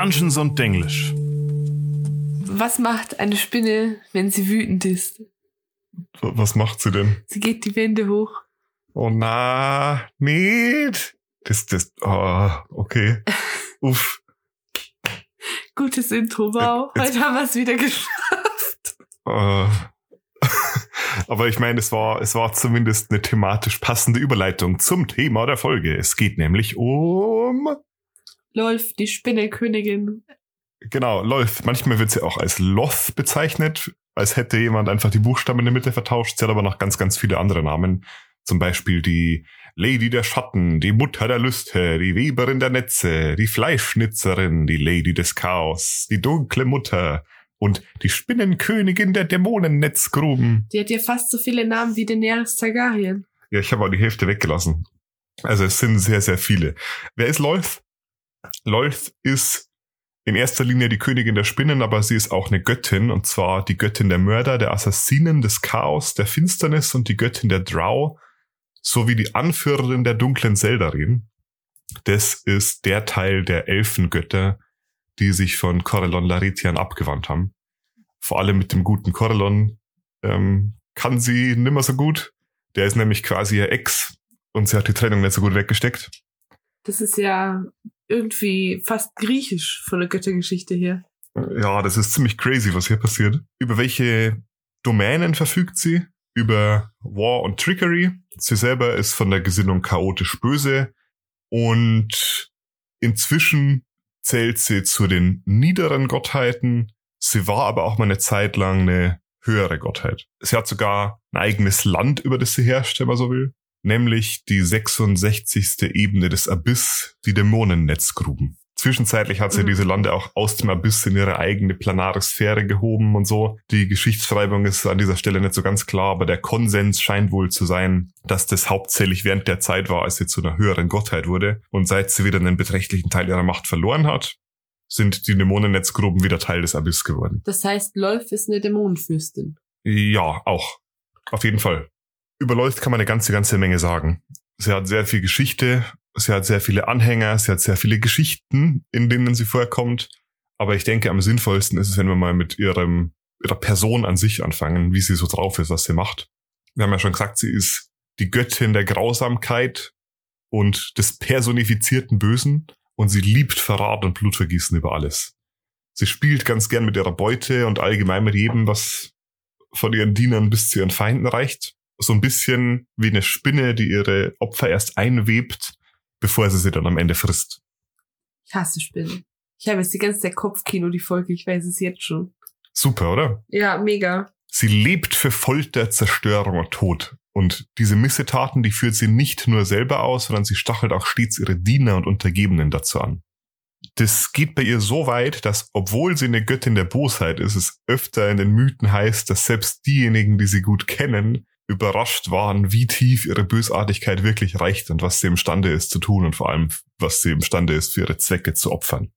Dungeons und Denglisch. Was macht eine Spinne, wenn sie wütend ist? Was macht sie denn? Sie geht die Wände hoch. Oh na, nicht. Das, das, oh, okay. Uff. Gutes Intro, wow. Jetzt- Heute haben wir es wieder geschafft. Äh, Aber ich meine, es war, es war zumindest eine thematisch passende Überleitung zum Thema der Folge. Es geht nämlich um, Lolf, die Spinnekönigin. genau, läuft. Manchmal wird sie auch als Loth bezeichnet, als hätte jemand einfach die Buchstaben in der Mitte vertauscht. Sie hat aber noch ganz, ganz viele andere Namen. Zum Beispiel die Lady der Schatten, die Mutter der Lüste, die Weberin der Netze, die Fleischschnitzerin, die Lady des Chaos, die dunkle Mutter und die Spinnenkönigin der Dämonennetzgruben. Die hat ja fast so viele Namen wie Daenerys Targaryen. Ja, ich habe auch die Hälfte weggelassen. Also es sind sehr, sehr viele. Wer ist Lolth? Lolth ist in erster Linie die Königin der Spinnen, aber sie ist auch eine Göttin, und zwar die Göttin der Mörder, der Assassinen, des Chaos, der Finsternis und die Göttin der Drow, sowie die Anführerin der dunklen Seldarin. Das ist der Teil der Elfengötter, die sich von Corellon Laretian abgewandt haben. Vor allem mit dem guten Corellon ähm, kann sie nimmer so gut. Der ist nämlich quasi ihr Ex und sie hat die Trennung nicht so gut weggesteckt. Das ist ja irgendwie fast griechisch von der Göttergeschichte her. Ja, das ist ziemlich crazy, was hier passiert. Über welche Domänen verfügt sie? Über War und Trickery. Sie selber ist von der Gesinnung chaotisch böse und inzwischen zählt sie zu den niederen Gottheiten. Sie war aber auch mal eine Zeit lang eine höhere Gottheit. Sie hat sogar ein eigenes Land, über das sie herrscht, wenn man so will. Nämlich die 66. Ebene des Abyss, die Dämonennetzgruben. Zwischenzeitlich hat sie Mhm. diese Lande auch aus dem Abyss in ihre eigene planare Sphäre gehoben und so. Die Geschichtsschreibung ist an dieser Stelle nicht so ganz klar, aber der Konsens scheint wohl zu sein, dass das hauptsächlich während der Zeit war, als sie zu einer höheren Gottheit wurde. Und seit sie wieder einen beträchtlichen Teil ihrer Macht verloren hat, sind die Dämonennetzgruben wieder Teil des Abyss geworden. Das heißt, Lolf ist eine Dämonenfürstin. Ja, auch. Auf jeden Fall. Über Lolth kann man eine ganze, ganze Menge sagen. Sie hat sehr viel Geschichte, sie hat sehr viele Anhänger, sie hat sehr viele Geschichten, in denen sie vorkommt. Aber ich denke, am sinnvollsten ist es, wenn wir mal mit ihrem, ihrer Person an sich anfangen, wie sie so drauf ist, was sie macht. Wir haben ja schon gesagt, sie ist die Göttin der Grausamkeit und des personifizierten Bösen und sie liebt Verrat und Blutvergießen über alles. Sie spielt ganz gern mit ihrer Beute und allgemein mit jedem, was von ihren Dienern bis zu ihren Feinden reicht. So ein bisschen wie eine Spinne, die ihre Opfer erst einwebt, bevor sie sie dann am Ende frisst. Ich hasse Spinnen. Ich habe jetzt die ganze Zeit Kopfkino, die Folge, ich weiß es jetzt schon. Super, oder? Ja, mega. Sie lebt für Folter, Zerstörung und Tod. Und diese Missetaten, die führt sie nicht nur selber aus, sondern sie stachelt auch stets ihre Diener und Untergebenen dazu an. Das geht bei ihr so weit, dass, obwohl sie eine Göttin der Bosheit ist, es öfter in den Mythen heißt, dass selbst diejenigen, die sie gut kennen, überrascht waren, wie tief ihre Bösartigkeit wirklich reicht und was sie imstande ist zu tun und vor allem, was sie imstande ist, für ihre Zwecke zu opfern.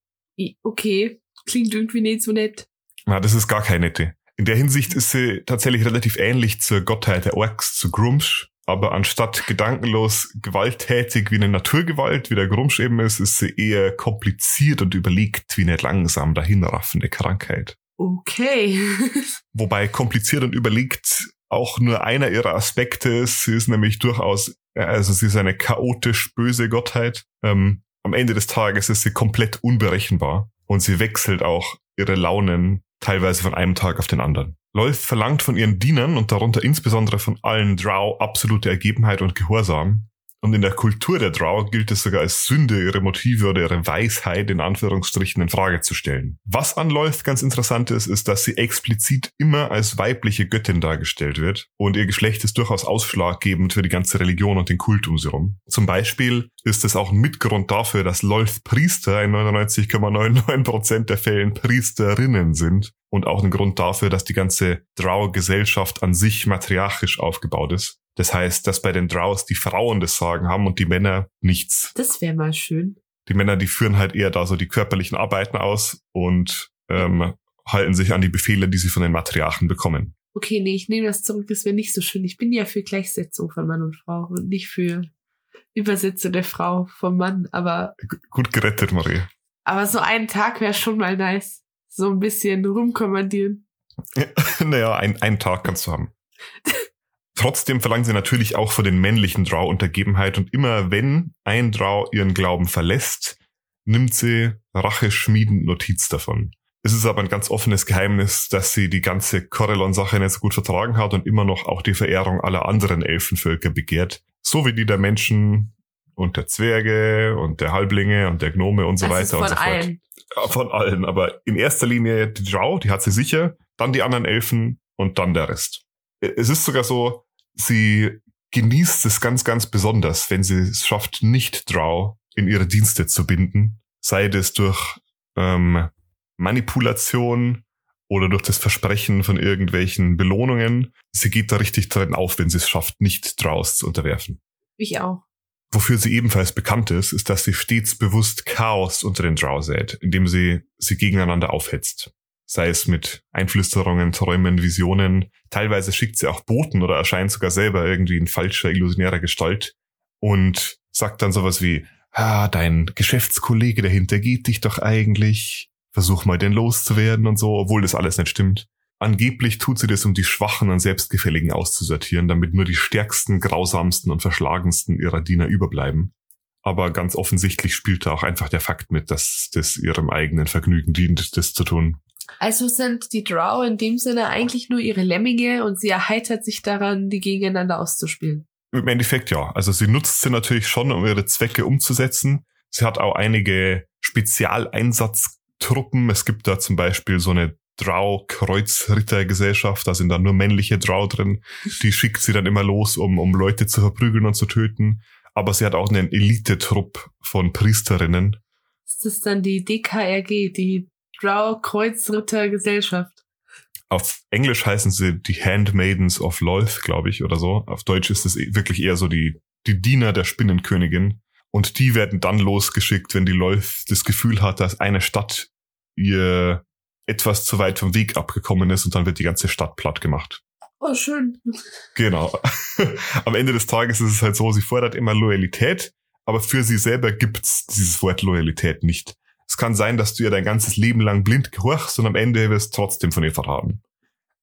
Okay, klingt irgendwie nicht so nett. Na, das ist gar keine nette. In der Hinsicht ist sie tatsächlich relativ ähnlich zur Gottheit der Orks, zu Grumsh. Aber anstatt gedankenlos gewalttätig wie eine Naturgewalt, wie der Grumsh eben ist, ist sie eher kompliziert und überlegt wie eine langsam dahinraffende Krankheit. Okay. Wobei kompliziert und überlegt auch nur einer ihrer Aspekte ist. Sie ist nämlich durchaus, äh, also sie ist eine chaotisch böse Gottheit. Ähm, am Ende des Tages ist sie komplett unberechenbar und sie wechselt auch ihre Launen teilweise von einem Tag auf den anderen. Lolth verlangt von ihren Dienern und darunter insbesondere von allen Drow absolute Ergebenheit und Gehorsam. Und in der Kultur der Drow gilt es sogar als Sünde, ihre Motive oder ihre Weisheit in Anführungsstrichen in Frage zu stellen. Was an Lolth ganz interessant ist, ist, dass sie explizit immer als weibliche Göttin dargestellt wird und ihr Geschlecht ist durchaus ausschlaggebend für die ganze Religion und den Kult um sie rum. Zum Beispiel ist es auch ein Mitgrund dafür, dass Lolth Priester in 99,99% der Fällen Priesterinnen sind und auch ein Grund dafür, dass die ganze Drow-Gesellschaft an sich matriarchisch aufgebaut ist. Das heißt, dass bei den Drows die Frauen das Sagen haben und die Männer nichts. Das wäre mal schön. Die Männer, die führen halt eher da so die körperlichen Arbeiten aus und ähm, halten sich an die Befehle, die sie von den Matriarchen bekommen. Okay, nee, ich nehme das zurück, das wäre nicht so schön. Ich bin ja für Gleichsetzung von Mann und Frau und nicht für Übersetzung der Frau vom Mann, aber G gut gerettet, Marie. Aber so einen Tag wäre schon mal nice. So ein bisschen rumkommandieren. naja, ein, einen Tag kannst du haben. Trotzdem verlangen sie natürlich auch von den männlichen Drow Untergebenheit und immer wenn ein Drow ihren Glauben verlässt, nimmt sie racheschmiedend Notiz davon. Es ist aber ein ganz offenes Geheimnis, dass sie die ganze Corellon-Sache nicht so gut vertragen hat und immer noch auch die Verehrung aller anderen Elfenvölker begehrt. So wie die der Menschen und der Zwerge und der Halblinge und der Gnome und so Das weiter ist von und so fort. allen. Ja, von allen, aber in erster Linie die Drow, die hat sie sicher, dann die anderen Elfen und dann der Rest. Es ist sogar so, sie genießt es ganz, ganz besonders, wenn sie es schafft, nicht Drow in ihre Dienste zu binden, sei das durch ähm, Manipulation oder durch das Versprechen von irgendwelchen Belohnungen. Sie geht da richtig drin auf, wenn sie es schafft, nicht Drows zu unterwerfen. Ich auch. Wofür sie ebenfalls bekannt ist, ist, dass sie stets bewusst Chaos unter den Drow sät, indem sie sie gegeneinander aufhetzt. Sei es mit Einflüsterungen, Träumen, Visionen. Teilweise schickt sie auch Boten oder erscheint sogar selber irgendwie in falscher, illusionärer Gestalt und sagt dann sowas wie, ah, dein Geschäftskollege dahinter geht dich doch eigentlich. Versuch mal den loszuwerden und so, obwohl das alles nicht stimmt. Angeblich tut sie das, um die Schwachen und Selbstgefälligen auszusortieren, damit nur die stärksten, grausamsten und verschlagensten ihrer Diener überbleiben. Aber ganz offensichtlich spielt da auch einfach der Fakt mit, dass das ihrem eigenen Vergnügen dient, das zu tun. Also sind die Drow in dem Sinne eigentlich nur ihre Lemminge und sie erheitert sich daran, die gegeneinander auszuspielen. Im Endeffekt ja. Also sie nutzt sie natürlich schon, um ihre Zwecke umzusetzen. Sie hat auch einige Spezialeinsatztruppen. Es gibt da zum Beispiel so eine Drow-Kreuzrittergesellschaft, da sind dann nur männliche Drow drin. Die schickt sie dann immer los, um, um Leute zu verprügeln und zu töten. Aber sie hat auch einen Elitetrupp von Priesterinnen. Das ist dann die DKRG, die Drow Kreuzritter Gesellschaft. Auf Englisch heißen sie die Handmaidens of Lolth, glaube ich, oder so. Auf Deutsch ist es eh- wirklich eher so die, die Diener der Spinnenkönigin. Und die werden dann losgeschickt, wenn die Lolth das Gefühl hat, dass eine Stadt ihr etwas zu weit vom Weg abgekommen ist und dann wird die ganze Stadt platt gemacht. Oh, schön. Genau. Am Ende des Tages ist es halt so, sie fordert immer Loyalität, aber für sie selber gibt's dieses Wort Loyalität nicht. Es kann sein, dass du ihr dein ganzes Leben lang blind gehorchst und am Ende wirst trotzdem von ihr verraten.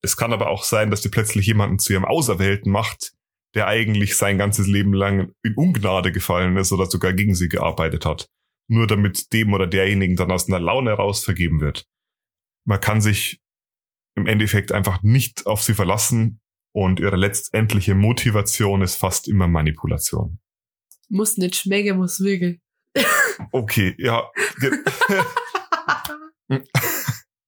Es kann aber auch sein, dass sie plötzlich jemanden zu ihrem Auserwählten macht, der eigentlich sein ganzes Leben lang in Ungnade gefallen ist oder sogar gegen sie gearbeitet hat. Nur damit dem oder derjenigen dann aus einer Laune heraus vergeben wird. Man kann sich im Endeffekt einfach nicht auf sie verlassen und ihre letztendliche Motivation ist fast immer Manipulation. Muss nicht schmecken, muss wickeln. Okay, ja.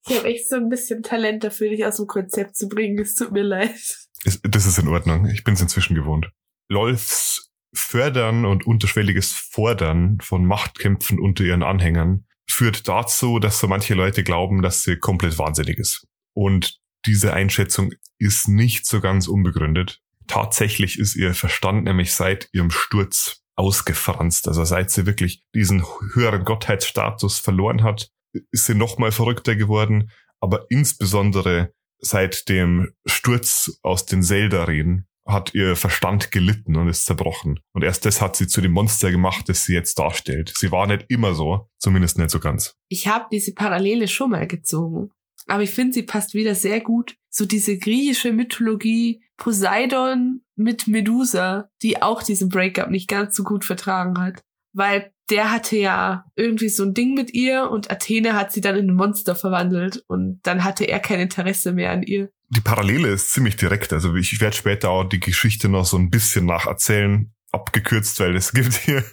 Ich habe echt so ein bisschen Talent dafür, dich aus dem Konzept zu bringen. Es tut mir leid. Das ist in Ordnung. Ich bin es inzwischen gewohnt. Lolths Fördern und unterschwelliges Fordern von Machtkämpfen unter ihren Anhängern führt dazu, dass so manche Leute glauben, dass sie komplett wahnsinnig ist. Und diese Einschätzung ist nicht so ganz unbegründet. Tatsächlich ist ihr Verstand nämlich seit ihrem Sturz ausgefranst. Also seit sie wirklich diesen höheren Gottheitsstatus verloren hat, ist sie noch mal verrückter geworden. Aber insbesondere seit dem Sturz aus den Zelda-Reden hat ihr Verstand gelitten und ist zerbrochen. Und erst das hat sie zu dem Monster gemacht, das sie jetzt darstellt. Sie war nicht immer so, zumindest nicht so ganz. Ich habe diese Parallele schon mal gezogen. Aber ich finde, sie passt wieder sehr gut. So diese griechische Mythologie, Poseidon mit Medusa, die auch diesen Breakup nicht ganz so gut vertragen hat. Weil der hatte ja irgendwie so ein Ding mit ihr und Athene hat sie dann in ein Monster verwandelt und dann hatte er kein Interesse mehr an ihr. Die Parallele ist ziemlich direkt. Also ich werde später auch die Geschichte noch so ein bisschen nacherzählen, abgekürzt, weil es gibt hier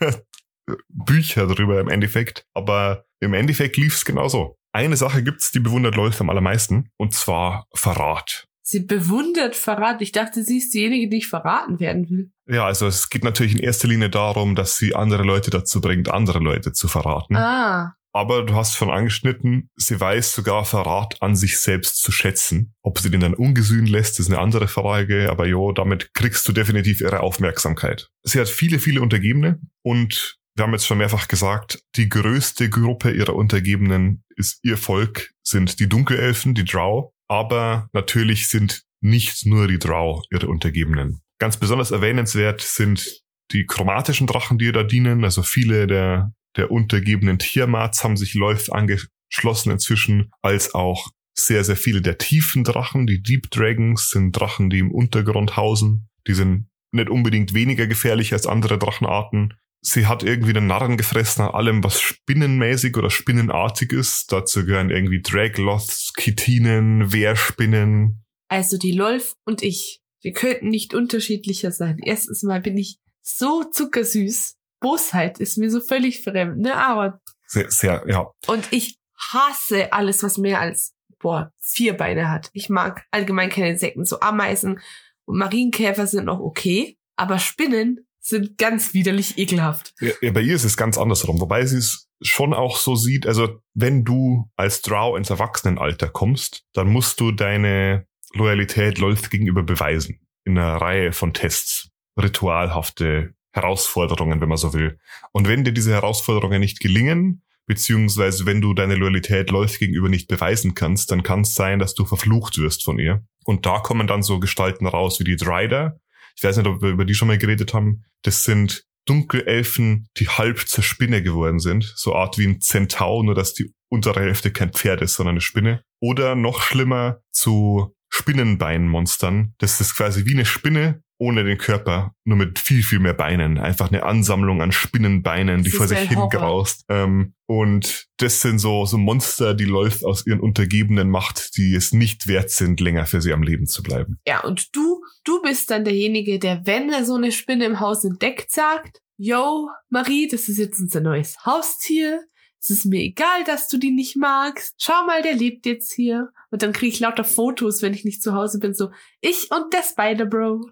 Bücher darüber im Endeffekt. Aber im Endeffekt lief es genauso. Eine Sache gibt's, die bewundert Lolth am allermeisten, und zwar Verrat. Sie bewundert Verrat. Ich dachte, sie ist diejenige, die nicht verraten werden will. Ja, also es geht natürlich in erster Linie darum, dass sie andere Leute dazu bringt, andere Leute zu verraten. Ah, Aber du hast schon angeschnitten, sie weiß sogar Verrat an sich selbst zu schätzen. Ob sie den dann ungesühnt lässt, ist eine andere Frage, aber jo, damit kriegst du definitiv ihre Aufmerksamkeit. Sie hat viele, viele Untergebene und wir haben jetzt schon mehrfach gesagt, die größte Gruppe ihrer Untergebenen ist ihr Volk, sind die Dunkelelfen, die Drow, aber natürlich sind nicht nur die Drow ihre Untergebenen. Ganz besonders erwähnenswert sind die chromatischen Drachen, die ihr da dienen. Also viele der der untergebenen Tiermats haben sich Läuft angeschlossen inzwischen, als auch sehr, sehr viele der tiefen Drachen. Die Deep Dragons sind Drachen, die im Untergrund hausen. Die sind nicht unbedingt weniger gefährlich als andere Drachenarten. Sie hat irgendwie den Narren gefressen an allem, was spinnenmäßig oder spinnenartig ist. Dazu gehören irgendwie Dragloths, Kitinen, Wehrspinnen. Also die Lolf und ich, wir könnten nicht unterschiedlicher sein. Erstens mal bin ich so zuckersüß. Bosheit ist mir so völlig fremd, ne? Aber. Sehr, sehr, ja. Und ich hasse alles, was mehr als, boah, vier Beine hat. Ich mag allgemein keine Insekten. So Ameisen und Marienkäfer sind noch okay. Aber Spinnen sind ganz widerlich ekelhaft. Ja, ja, bei ihr ist es ganz andersrum. Wobei sie es schon auch so sieht, also wenn du als Drow ins Erwachsenenalter kommst, dann musst du deine Loyalität Lolth gegenüber beweisen. In einer Reihe von Tests. Ritualhafte Herausforderungen, wenn man so will. Und wenn dir diese Herausforderungen nicht gelingen, beziehungsweise wenn du deine Loyalität Lolth gegenüber nicht beweisen kannst, dann kann es sein, dass du verflucht wirst von ihr. Und da kommen dann so Gestalten raus wie die Drider. Ich weiß nicht, ob wir über die schon mal geredet haben. Das sind Dunkelelfen, die halb zur Spinne geworden sind. So Art wie ein Zentau, nur dass die untere Hälfte kein Pferd ist, sondern eine Spinne. Oder noch schlimmer zu Spinnenbeinmonstern. Das ist quasi wie eine Spinne, ohne den Körper, nur mit viel, viel mehr Beinen. Einfach eine Ansammlung an Spinnenbeinen, die vor sich hingraust. Ähm, und das sind so, so Monster, die läuft aus ihren Untergebenen Macht, die es nicht wert sind, länger für sie am Leben zu bleiben. Ja, und du, du bist dann derjenige, der, wenn er so eine Spinne im Haus entdeckt, sagt, Yo, Marie, das ist jetzt unser neues Haustier. Es ist mir egal, dass du die nicht magst. Schau mal, der lebt jetzt hier. Und dann kriege ich lauter Fotos, wenn ich nicht zu Hause bin, so ich und der Spider-Bro.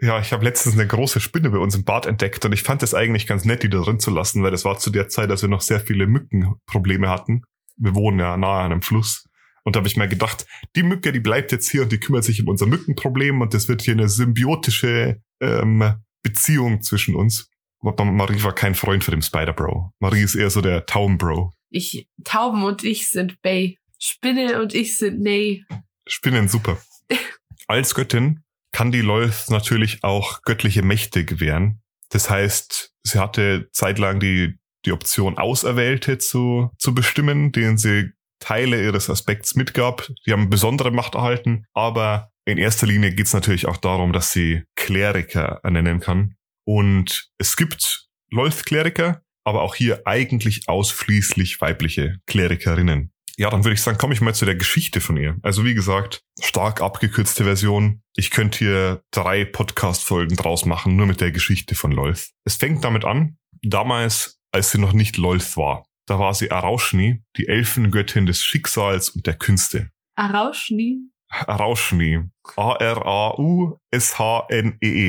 Ja, ich habe letztens eine große Spinne bei uns im Bad entdeckt und ich fand es eigentlich ganz nett, die da drin zu lassen, weil das war zu der Zeit, als wir noch sehr viele Mückenprobleme hatten. Wir wohnen ja nahe an einem Fluss. Und da habe ich mir gedacht, die Mücke, die bleibt jetzt hier und die kümmert sich um unser Mückenproblem und das wird hier eine symbiotische ähm, Beziehung zwischen uns. Aber Marie war kein Freund für den Spider-Bro. Marie ist eher so der Tauben-Bro. Ich, Tauben und ich sind Bay. Spinne und ich sind Nay. Spinnen super. Als Göttin kann die Lolth natürlich auch göttliche Mächte gewähren. Das heißt, sie hatte zeitlang die, die Option, Auserwählte zu, zu bestimmen, denen sie Teile ihres Aspekts mitgab. Die haben besondere Macht erhalten, aber in erster Linie geht es natürlich auch darum, dass sie Kleriker ernennen kann. Und es gibt Lolth-Kleriker, aber auch hier eigentlich ausschließlich weibliche Klerikerinnen. Ja, dann würde ich sagen, komme ich mal zu der Geschichte von ihr. Also wie gesagt, stark abgekürzte Version. Ich könnte hier drei Podcast-Folgen draus machen, nur mit der Geschichte von Lolth. Es fängt damit an, damals, als sie noch nicht Lolth war. Da war sie Arauschni, die Elfengöttin des Schicksals und der Künste. Arauschni? Arauschni. A-R-A-U-S-H-N-E-E.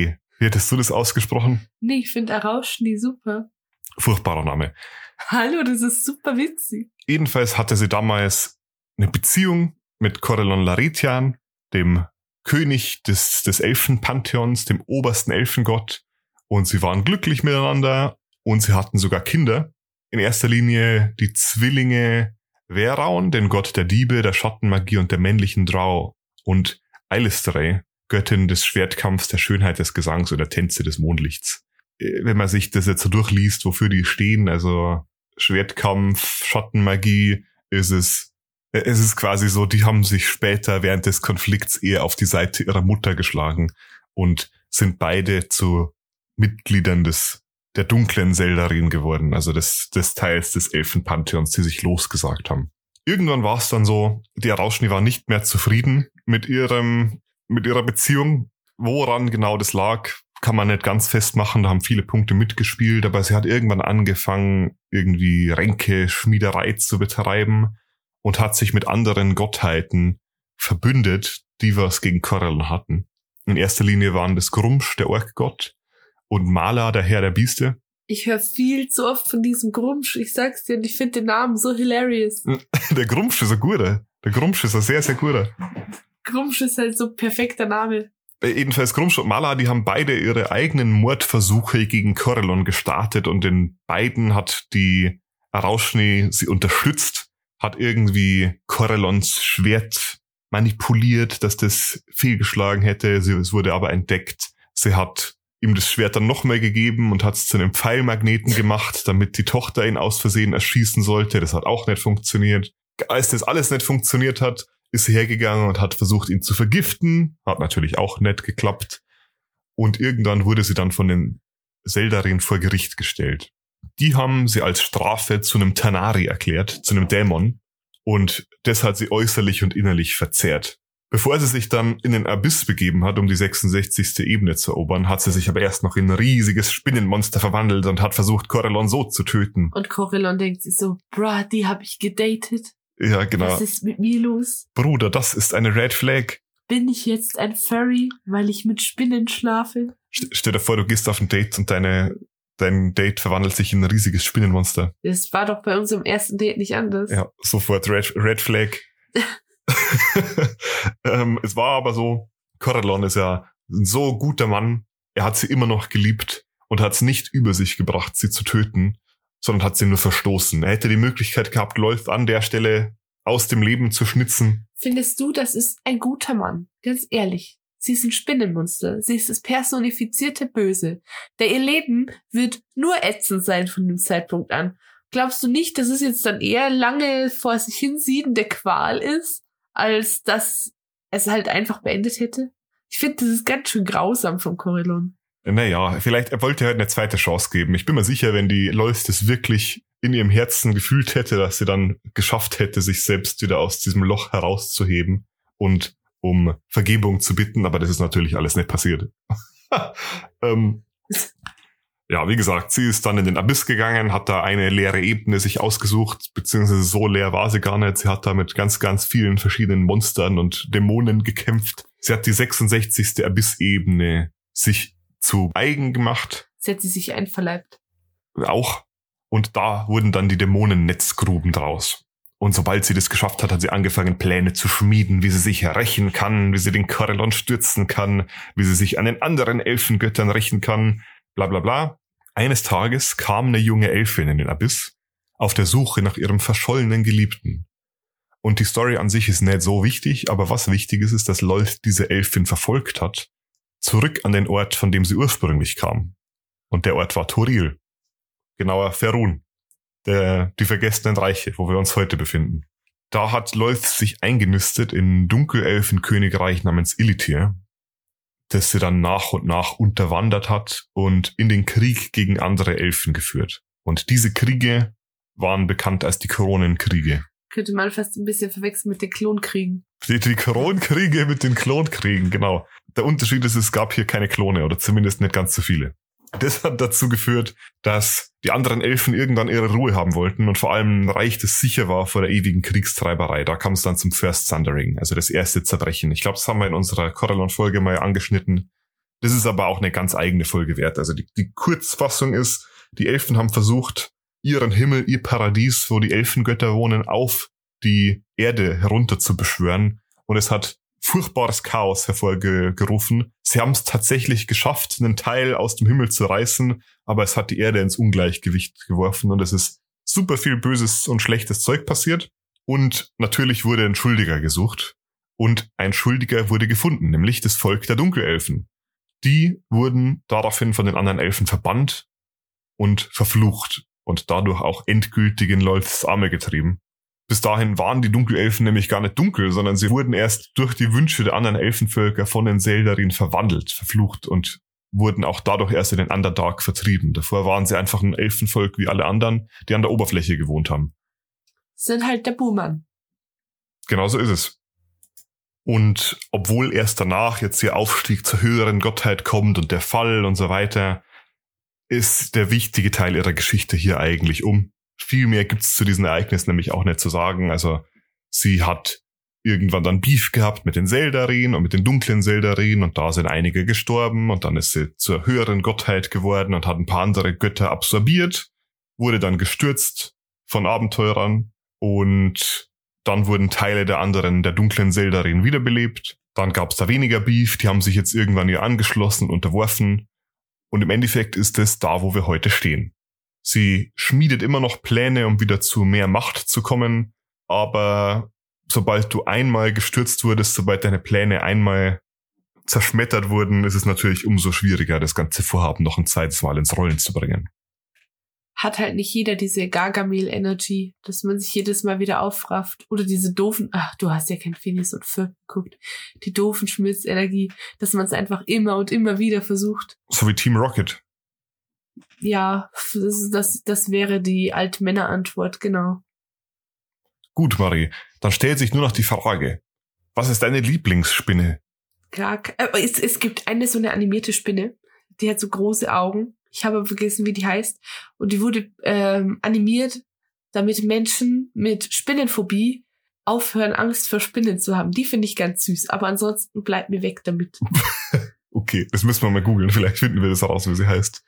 -E. Wie hättest du das ausgesprochen? Nee, ich finde Arauschni super. Furchtbarer Name. Hallo, das ist super witzig. Jedenfalls hatte sie damals eine Beziehung mit Corellon Laretian, dem König des, des Elfenpantheons, dem obersten Elfengott. Und sie waren glücklich miteinander und sie hatten sogar Kinder. In erster Linie die Zwillinge Veraun, den Gott der Diebe, der Schattenmagie und der männlichen Drau. Und Eilistrei, Göttin des Schwertkampfs, der Schönheit des Gesangs oder Tänze des Mondlichts. Äh, wenn man sich das jetzt so durchliest, wofür die stehen, also Schwertkampf, Schattenmagie, ist es, äh, es ist quasi so, die haben sich später während des Konflikts eher auf die Seite ihrer Mutter geschlagen und sind beide zu Mitgliedern des der dunklen Seldarin geworden, also des, des Teils des Elfenpantheons, die sich losgesagt haben. Irgendwann war es dann so, die Arauschni war nicht mehr zufrieden mit ihrem, mit ihrer Beziehung. Woran genau das lag, kann man nicht ganz festmachen, da haben viele Punkte mitgespielt, aber sie hat irgendwann angefangen, irgendwie Ränke, Schmiederei zu betreiben und hat sich mit anderen Gottheiten verbündet, die was gegen Korreln hatten. In erster Linie waren das Grumsch, der Orkgott, und Mala, der Herr der Bieste. Ich höre viel zu oft von diesem Grumsch. Ich sag's dir und ich finde den Namen so hilarious. Der Grumsch ist ein guter. Der Grumsch ist ein sehr, sehr guter. Grumsch ist halt so perfekter Name. Äh, jedenfalls Grumsch und Mala, die haben beide ihre eigenen Mordversuche gegen Corellon gestartet und in beiden hat die Arauschni sie unterstützt, hat irgendwie Corellons Schwert manipuliert, dass das fehlgeschlagen hätte. Sie, es wurde aber entdeckt. Sie hat ihm das Schwert dann noch mehr gegeben und hat es zu einem Pfeilmagneten gemacht, damit die Tochter ihn aus Versehen erschießen sollte. Das hat auch nicht funktioniert. Als das alles nicht funktioniert hat, ist hergegangen und hat versucht, ihn zu vergiften. Hat natürlich auch nicht geklappt. Und irgendwann wurde sie dann von den Seldarin vor Gericht gestellt. Die haben sie als Strafe zu einem Tanari erklärt, zu einem Dämon. Und das hat sie äußerlich und innerlich verzehrt. Bevor sie sich dann in den Abyss begeben hat, um die 66. Ebene zu erobern, hat sie sich aber erst noch in ein riesiges Spinnenmonster verwandelt und hat versucht, Corellon so zu töten. Und Corellon denkt sich so, bruh, die hab ich gedatet. Ja, genau. Was ist mit mir los? Bruder, das ist eine Red Flag. Bin ich jetzt ein Furry, weil ich mit Spinnen schlafe? Stell dir vor, du gehst auf ein Date und deine, dein Date verwandelt sich in ein riesiges Spinnenmonster. Das war doch bei unserem ersten Date nicht anders. Ja, sofort Red, Red Flag. ähm, es war aber so, Corellon ist ja ein so guter Mann. Er hat sie immer noch geliebt und hat es nicht über sich gebracht, sie zu töten, sondern hat sie nur verstoßen. Er hätte die Möglichkeit gehabt, Läuft an der Stelle aus dem Leben zu schnitzen. Findest du, das ist ein guter Mann? Ganz ehrlich. Sie ist ein Spinnenmonster. Sie ist das personifizierte Böse. Der ihr Leben wird nur ätzend sein von dem Zeitpunkt an. Glaubst du nicht, dass es jetzt dann eher lange vor sich hinsiedende Qual ist, als dass es halt einfach beendet hätte? Ich finde, das ist ganz schön grausam vom Corellon. Naja, vielleicht er wollte halt eine zweite Chance geben. Ich bin mir sicher, wenn die Lois das wirklich in ihrem Herzen gefühlt hätte, dass sie dann geschafft hätte, sich selbst wieder aus diesem Loch herauszuheben und um Vergebung zu bitten, aber das ist natürlich alles nicht passiert. ähm, ja, wie gesagt, sie ist dann in den Abyss gegangen, hat da eine leere Ebene sich ausgesucht, beziehungsweise so leer war sie gar nicht. Sie hat da mit ganz, ganz vielen verschiedenen Monstern und Dämonen gekämpft. Sie hat die 66. Abyss-Ebene sich zu eigen gemacht. Sie hat sie sich einverleibt. Auch. Und da wurden dann die Dämonen Netzgruben draus. Und sobald sie das geschafft hat, hat sie angefangen, Pläne zu schmieden, wie sie sich rächen kann, wie sie den Corellon stürzen kann, wie sie sich an den anderen Elfengöttern rächen kann, bla bla bla. Eines Tages kam eine junge Elfin in den Abyss auf der Suche nach ihrem verschollenen Geliebten. Und die Story an sich ist nicht so wichtig, aber was wichtig ist, ist, dass Lolth diese Elfin verfolgt hat, zurück an den Ort, von dem sie ursprünglich kam. Und der Ort war Toril. Genauer Ferun. Der, die vergessenen Reiche, wo wir uns heute befinden. Da hat Lolth sich eingenistet in Dunkelelfenkönigreich namens Illitir, das sie dann nach und nach unterwandert hat und in den Krieg gegen andere Elfen geführt. Und diese Kriege waren bekannt als die Kronenkriege. Könnte man fast ein bisschen verwechseln mit den Klonkriegen. Die, die Kronenkriege mit den Klonkriegen, genau. Der Unterschied ist, es gab hier keine Klone oder zumindest nicht ganz so viele. Das hat dazu geführt, dass die anderen Elfen irgendwann ihre Ruhe haben wollten und vor allem ein Reich, das sicher war vor der ewigen Kriegstreiberei. Da kam es dann zum First Thundering, also das erste Zerbrechen. Ich glaube, das haben wir in unserer Corellon-Folge mal angeschnitten. Das ist aber auch eine ganz eigene Folge wert. Also die, die Kurzfassung ist, die Elfen haben versucht, ihren Himmel, ihr Paradies, wo die Elfengötter wohnen, auf die Erde herunter zu beschwören. Und es hat furchtbares Chaos hervorgerufen. Sie haben es tatsächlich geschafft, einen Teil aus dem Himmel zu reißen, aber es hat die Erde ins Ungleichgewicht geworfen und es ist super viel böses und schlechtes Zeug passiert. Und natürlich wurde ein Schuldiger gesucht. Und ein Schuldiger wurde gefunden, nämlich das Volk der Dunkelelfen. Die wurden daraufhin von den anderen Elfen verbannt und verflucht und dadurch auch endgültig in Lolths Arme getrieben. Bis dahin waren die Dunkelelfen nämlich gar nicht dunkel, sondern sie wurden erst durch die Wünsche der anderen Elfenvölker von den Seldarin verwandelt, verflucht und wurden auch dadurch erst in den Underdark vertrieben. Davor waren sie einfach ein Elfenvolk wie alle anderen, die an der Oberfläche gewohnt haben. Sind halt der Buhmann. Genau so ist es. Und obwohl erst danach jetzt ihr Aufstieg zur höheren Gottheit kommt und der Fall und so weiter, ist der wichtige Teil ihrer Geschichte hier eigentlich um viel mehr gibt's zu diesem Ereignis nämlich auch nicht zu sagen. Also sie hat irgendwann dann Beef gehabt mit den Seldarin und mit den dunklen Seldarin und da sind einige gestorben und dann ist sie zur höheren Gottheit geworden und hat ein paar andere Götter absorbiert, wurde dann gestürzt von Abenteurern und dann wurden Teile der anderen, der dunklen Seldarin wiederbelebt. Dann gab's da weniger Beef, die haben sich jetzt irgendwann ihr angeschlossen, unterworfen und im Endeffekt ist es da, wo wir heute stehen. Sie schmiedet immer noch Pläne, um wieder zu mehr Macht zu kommen, aber sobald du einmal gestürzt wurdest, sobald deine Pläne einmal zerschmettert wurden, ist es natürlich umso schwieriger, das ganze Vorhaben noch ein zweites Mal ins Rollen zu bringen. Hat halt nicht jeder diese Gargamel-Energy, dass man sich jedes Mal wieder aufrafft. Oder diese doofen, ach, du hast ja kein Phineas und Ferb geguckt. Die doofen Schmilzenergie, dass man es einfach immer und immer wieder versucht. So wie Team Rocket. Ja, das, das, das wäre die Altmänner-Antwort, genau. Gut, Marie, dann stellt sich nur noch die Frage, was ist deine Lieblingsspinne? Klar, äh, es, es gibt eine so eine animierte Spinne, die hat so große Augen. Ich habe vergessen, wie die heißt. Und die wurde ähm, animiert, damit Menschen mit Spinnenphobie aufhören, Angst vor Spinnen zu haben. Die finde ich ganz süß. Aber ansonsten bleibt mir weg damit. okay, das müssen wir mal googeln. Vielleicht finden wir das heraus, wie sie heißt.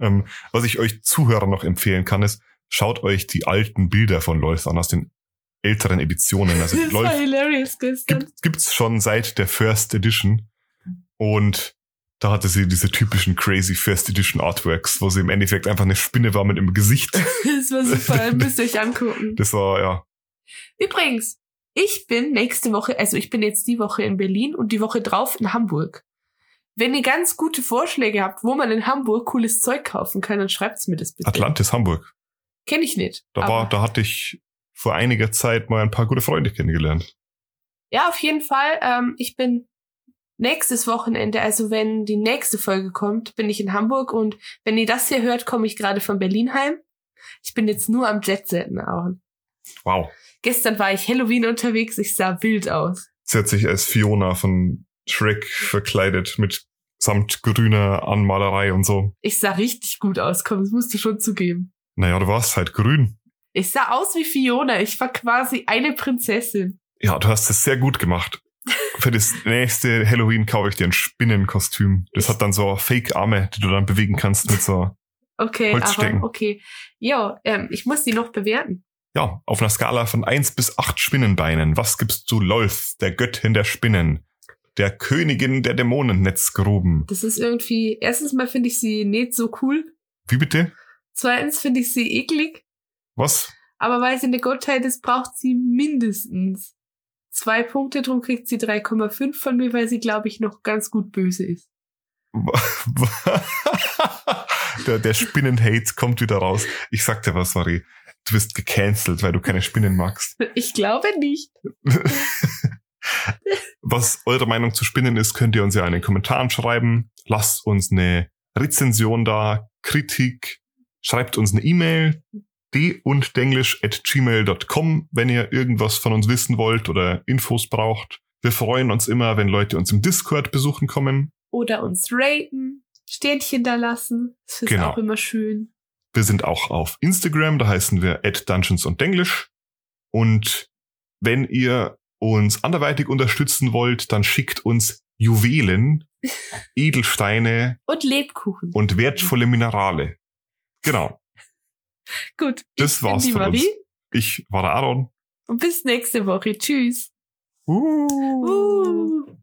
Ähm, was ich euch Zuhörer noch empfehlen kann, ist, schaut euch die alten Bilder von Lois an aus den älteren Editionen. Also das war hilarious gestern. Gibt, gibt's schon seit der First Edition. Und da hatte sie diese typischen crazy First Edition Artworks, wo sie im Endeffekt einfach eine Spinne war mit im Gesicht. das war super, müsst ihr euch angucken. Das war, ja. Übrigens, ich bin nächste Woche, also ich bin jetzt die Woche in Berlin und die Woche drauf in Hamburg. Wenn ihr ganz gute Vorschläge habt, wo man in Hamburg cooles Zeug kaufen kann, dann schreibt's mir das bitte. Atlantis Hamburg. Kenn ich nicht. Da war, da hatte ich vor einiger Zeit mal ein paar gute Freunde kennengelernt. Ja, auf jeden Fall. Ähm, ich bin nächstes Wochenende, also wenn die nächste Folge kommt, bin ich in Hamburg und wenn ihr das hier hört, komme ich gerade von Berlin heim. Ich bin jetzt nur am Jetsetten auch. Wow. Gestern war ich Halloween unterwegs, ich sah wild aus. Sie hat sich als Fiona von Shrek verkleidet mit samt grüner Anmalerei und so. Ich sah richtig gut aus, komm, das musst du schon zugeben. Naja, du warst halt grün. Ich sah aus wie Fiona. Ich war quasi eine Prinzessin. Ja, du hast es sehr gut gemacht. Für das nächste Halloween kaufe ich dir ein Spinnenkostüm. Das hat dann so Fake-Arme, die du dann bewegen kannst mit so okay, Holzstecken. Aber, okay. Ja, ähm, ich muss die noch bewerten. Ja, auf einer Skala von eins bis acht Spinnenbeinen. Was gibst du Lolth, der Göttin der Spinnen? Der Königin der Dämonennetzgruben. Das ist irgendwie, erstens mal finde ich sie nicht so cool. Wie bitte? Zweitens finde ich sie eklig. Was? Aber weil sie eine Gottheit ist, braucht sie mindestens zwei Punkte. Drum kriegt sie 3,5 von mir, weil sie, glaube ich, noch ganz gut böse ist. der, der Spinnen-Hate kommt wieder raus. Ich sag dir was, sorry. Du bist gecancelt, weil du keine Spinnen magst. Ich glaube nicht. was eure Meinung zu Spinnen ist, könnt ihr uns ja in den Kommentaren schreiben. Lasst uns eine Rezension da, Kritik, schreibt uns eine E-Mail, d und denglisch at gmail.com, wenn ihr irgendwas von uns wissen wollt oder Infos braucht. Wir freuen uns immer, wenn Leute uns im Discord besuchen kommen. Oder uns raten, Sternchen da lassen. Das ist genau. auch immer schön. Wir sind auch auf Instagram, da heißen wir at Dungeons und Denglisch. Und wenn ihr uns anderweitig unterstützen wollt, dann schickt uns Juwelen, Edelsteine und Lebkuchen und wertvolle Minerale. Genau. Gut. Das war's von Marie. uns. Ich war der Aaron. Und bis nächste Woche. Tschüss. Uh. Uh.